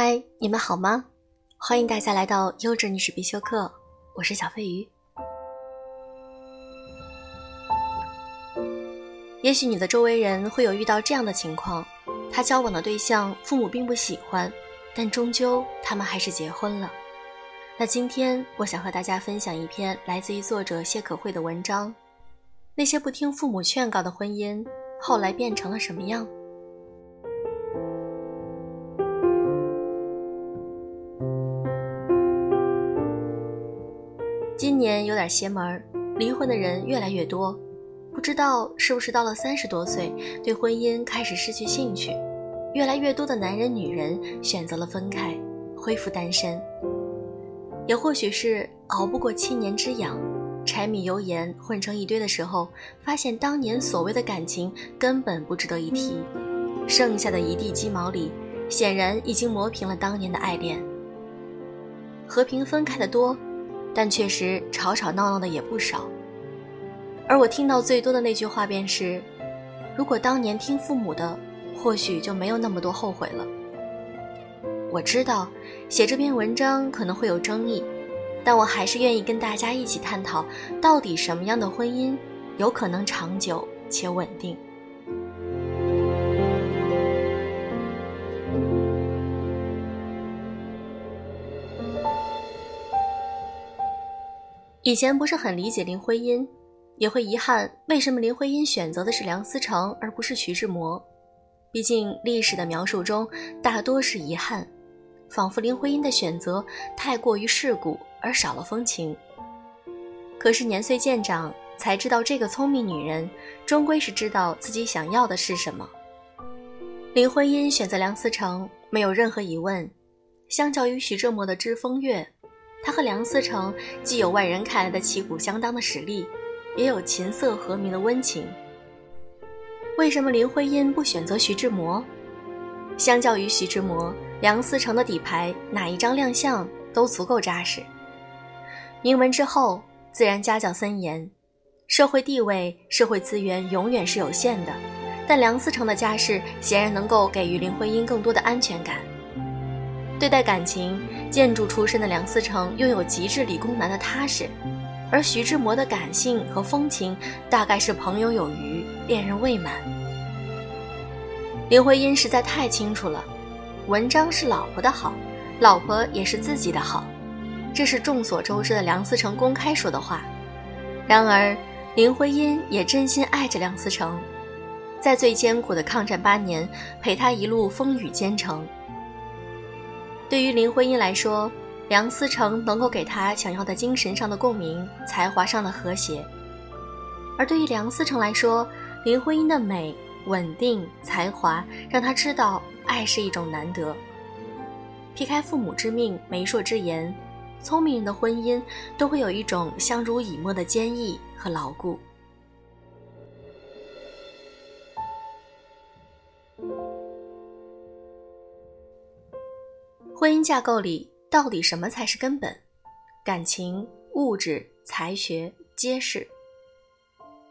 嗨，你们好吗？欢迎大家来到优质女士必修课，我是小飞鱼。也许你的周围人会有遇到这样的情况：他交往的对象父母并不喜欢，但终究他们还是结婚了。那今天我想和大家分享一篇来自于作者谢可慧的文章：那些不听父母劝告的婚姻，后来变成了什么样？今年有点邪门儿，离婚的人越来越多，不知道是不是到了三十多岁，对婚姻开始失去兴趣，越来越多的男人女人选择了分开，恢复单身。也或许是熬不过七年之痒，柴米油盐混成一堆的时候，发现当年所谓的感情根本不值得一提，剩下的一地鸡毛里，显然已经磨平了当年的爱恋。和平分开的多。但确实吵吵闹闹的也不少，而我听到最多的那句话便是：“如果当年听父母的，或许就没有那么多后悔了。”我知道写这篇文章可能会有争议，但我还是愿意跟大家一起探讨，到底什么样的婚姻有可能长久且稳定。以前不是很理解林徽因，也会遗憾为什么林徽因选择的是梁思成而不是徐志摩。毕竟历史的描述中大多是遗憾，仿佛林徽因的选择太过于世故而少了风情。可是年岁渐长，才知道这个聪明女人终归是知道自己想要的是什么。林徽因选择梁思成没有任何疑问，相较于徐志摩的知风月。他和梁思成既有外人看来的旗鼓相当的实力，也有琴瑟和鸣的温情。为什么林徽因不选择徐志摩？相较于徐志摩，梁思成的底牌哪一张亮相都足够扎实。名门之后，自然家教森严，社会地位、社会资源永远是有限的，但梁思成的家世显然能够给予林徽因更多的安全感。对待感情，建筑出身的梁思成拥有极致理工男的踏实，而徐志摩的感性和风情大概是朋友有余，恋人未满。林徽因实在太清楚了，文章是老婆的好，老婆也是自己的好，这是众所周知的梁思成公开说的话。然而，林徽因也真心爱着梁思成，在最艰苦的抗战八年，陪他一路风雨兼程。对于林徽因来说，梁思成能够给她想要的精神上的共鸣，才华上的和谐；而对于梁思成来说，林徽因的美、稳定、才华，让他知道爱是一种难得。撇开父母之命、媒妁之言，聪明人的婚姻都会有一种相濡以沫的坚毅和牢固。婚姻架构里到底什么才是根本？感情、物质、才学皆是。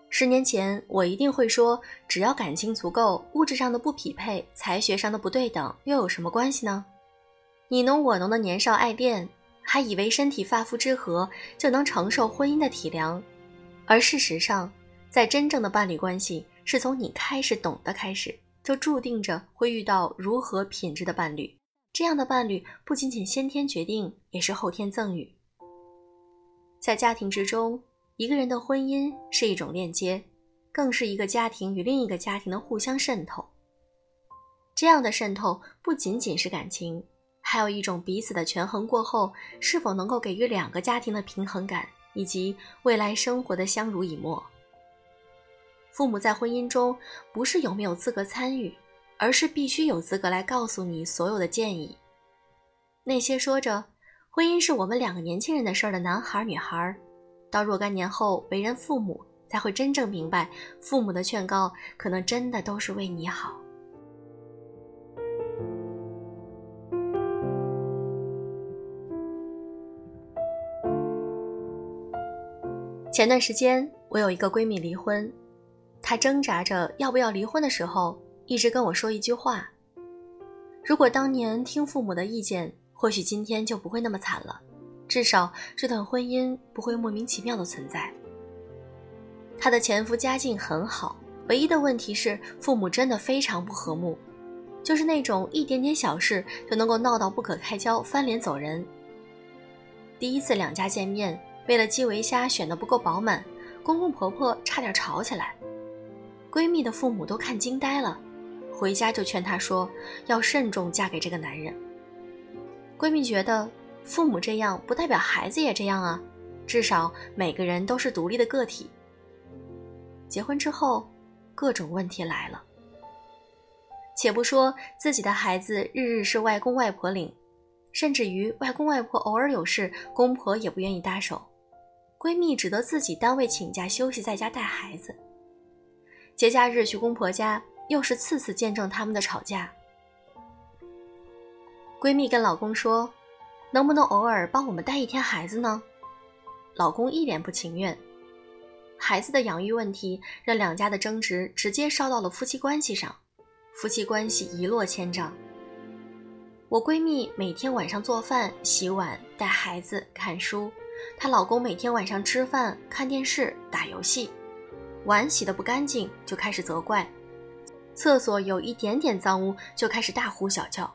十年前我一定会说，只要感情足够，物质上的不匹配、才学上的不对等又有什么关系呢？你侬我侬的年少爱恋，还以为身体发肤之合就能承受婚姻的体谅，而事实上，在真正的伴侣关系是从你开始懂得开始，就注定着会遇到如何品质的伴侣。这样的伴侣不仅仅先天决定，也是后天赠予。在家庭之中，一个人的婚姻是一种链接，更是一个家庭与另一个家庭的互相渗透。这样的渗透不仅仅是感情，还有一种彼此的权衡过后，是否能够给予两个家庭的平衡感，以及未来生活的相濡以沫。父母在婚姻中不是有没有资格参与。而是必须有资格来告诉你所有的建议。那些说着婚姻是我们两个年轻人的事儿的男孩女孩，到若干年后为人父母，才会真正明白，父母的劝告可能真的都是为你好。前段时间，我有一个闺蜜离婚，她挣扎着要不要离婚的时候。一直跟我说一句话：“如果当年听父母的意见，或许今天就不会那么惨了，至少这段婚姻不会莫名其妙的存在。她的前夫家境很好，唯一的问题是父母真的非常不和睦，就是那种一点点小事就能够闹到不可开交、翻脸走人。第一次两家见面，为了基围虾选的不够饱满，公公婆婆差点吵起来，闺蜜的父母都看惊呆了，回家就劝她说要慎重嫁给这个男人。闺蜜觉得父母这样不代表孩子也这样啊，至少每个人都是独立的个体。结婚之后，各种问题来了。且不说自己的孩子日日是外公外婆领，甚至于外公外婆偶尔有事，公婆也不愿意搭手，闺蜜只得自己单位请假休息在家带孩子。节假日去公婆家，又是次次见证他们的吵架。闺蜜跟老公说：“能不能偶尔帮我们带一天孩子呢？”老公一脸不情愿。孩子的养育问题让两家的争执直接烧到了夫妻关系上，夫妻关系一落千丈。我闺蜜每天晚上做饭、洗碗、带孩子、看书，她老公每天晚上吃饭、看电视、打游戏，碗洗得不干净就开始责怪，厕所有一点点脏污就开始大呼小叫。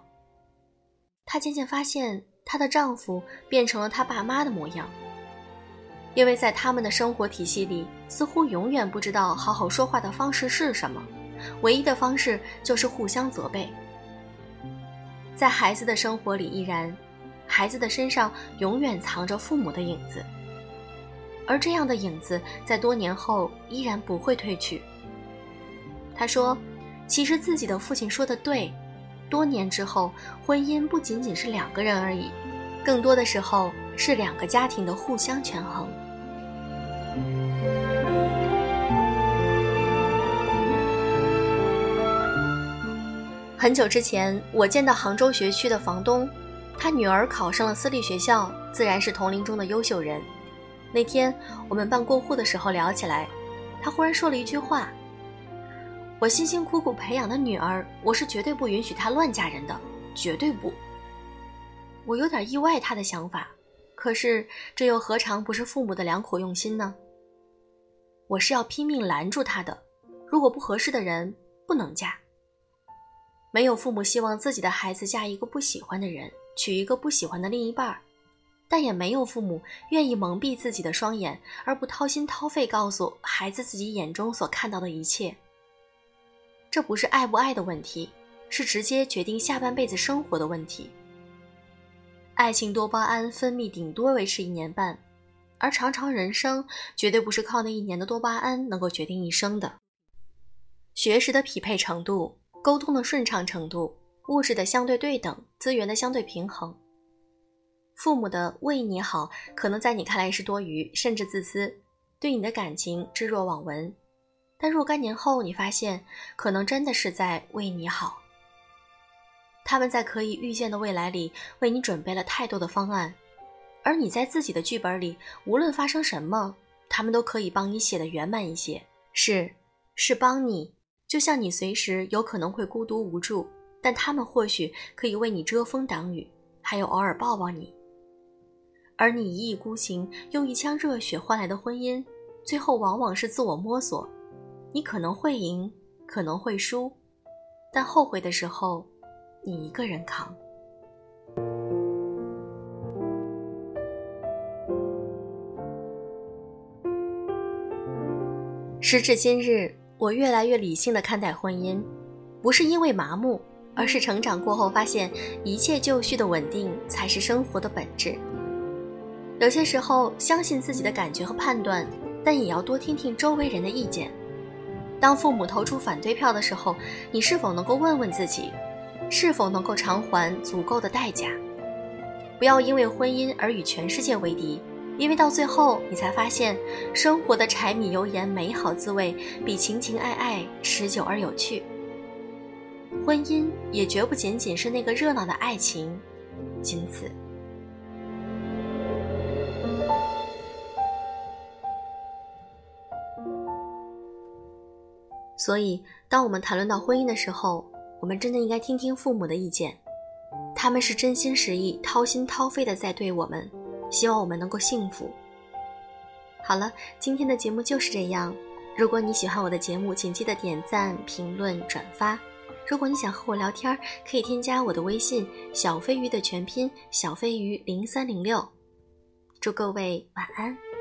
她渐渐发现，她的丈夫变成了她爸妈的模样。因为在他们的生活体系里，似乎永远不知道好好说话的方式是什么，唯一的方式就是互相责备。在孩子的生活里依然，孩子的身上永远藏着父母的影子，而这样的影子在多年后依然不会褪去。他说：“其实自己的父亲说的对，多年之后，婚姻不仅仅是两个人而已，更多的时候是两个家庭的互相权衡。”很久之前，我见到杭州学区的房东，他女儿考上了私立学校，自然是同龄中的优秀人。那天我们办过户的时候聊起来，他忽然说了一句话：“我辛辛苦苦培养的女儿，我是绝对不允许她乱嫁人的，绝对不。”我有点意外他的想法，可是这又何尝不是父母的良苦用心呢？我是要拼命拦住他的，如果不合适的人，不能嫁。没有父母希望自己的孩子嫁一个不喜欢的人，娶一个不喜欢的另一半儿，但也没有父母愿意蒙蔽自己的双眼，而不掏心掏肺告诉孩子自己眼中所看到的一切。这不是爱不爱的问题，是直接决定下半辈子生活的问题。爱情多巴胺分泌顶多维持一年半，而长长人生绝对不是靠那一年的多巴胺能够决定一生的。学识的匹配程度。沟通的顺畅程度，物质的相对对等，资源的相对平衡。父母的为你好，可能在你看来是多余，甚至自私，对你的感情置若罔闻。但若干年后，你发现，可能真的是在为你好。他们在可以预见的未来里，为你准备了太多的方案，而你在自己的剧本里，无论发生什么，他们都可以帮你写的圆满一些。是，是帮你。就像你随时有可能会孤独无助，但他们或许可以为你遮风挡雨，还有偶尔抱抱你。而你一意孤行，用一腔热血换来的婚姻，最后往往是自我摸索。你可能会赢，可能会输，但后悔的时候，你一个人扛。时至今日。我越来越理性的看待婚姻，不是因为麻木，而是成长过后发现，一切就绪的稳定才是生活的本质。有些时候，相信自己的感觉和判断，但也要多听听周围人的意见。当父母投出反对票的时候，你是否能够问问自己，是否能够偿还足够的代价？不要因为婚姻而与全世界为敌。因为到最后，你才发现，生活的柴米油盐美好滋味，比情情爱爱持久而有趣。婚姻也绝不仅仅是那个热闹的爱情，仅此。所以，当我们谈论到婚姻的时候，我们真的应该听听父母的意见。他们是真心实意、掏心掏肺的在对我们，希望我们能够幸福。好了，今天的节目就是这样。如果你喜欢我的节目，请记得点赞、评论、转发。如果你想和我聊天，可以添加我的微信“小飞鱼”的全拼“小飞鱼零三零六”。祝各位晚安。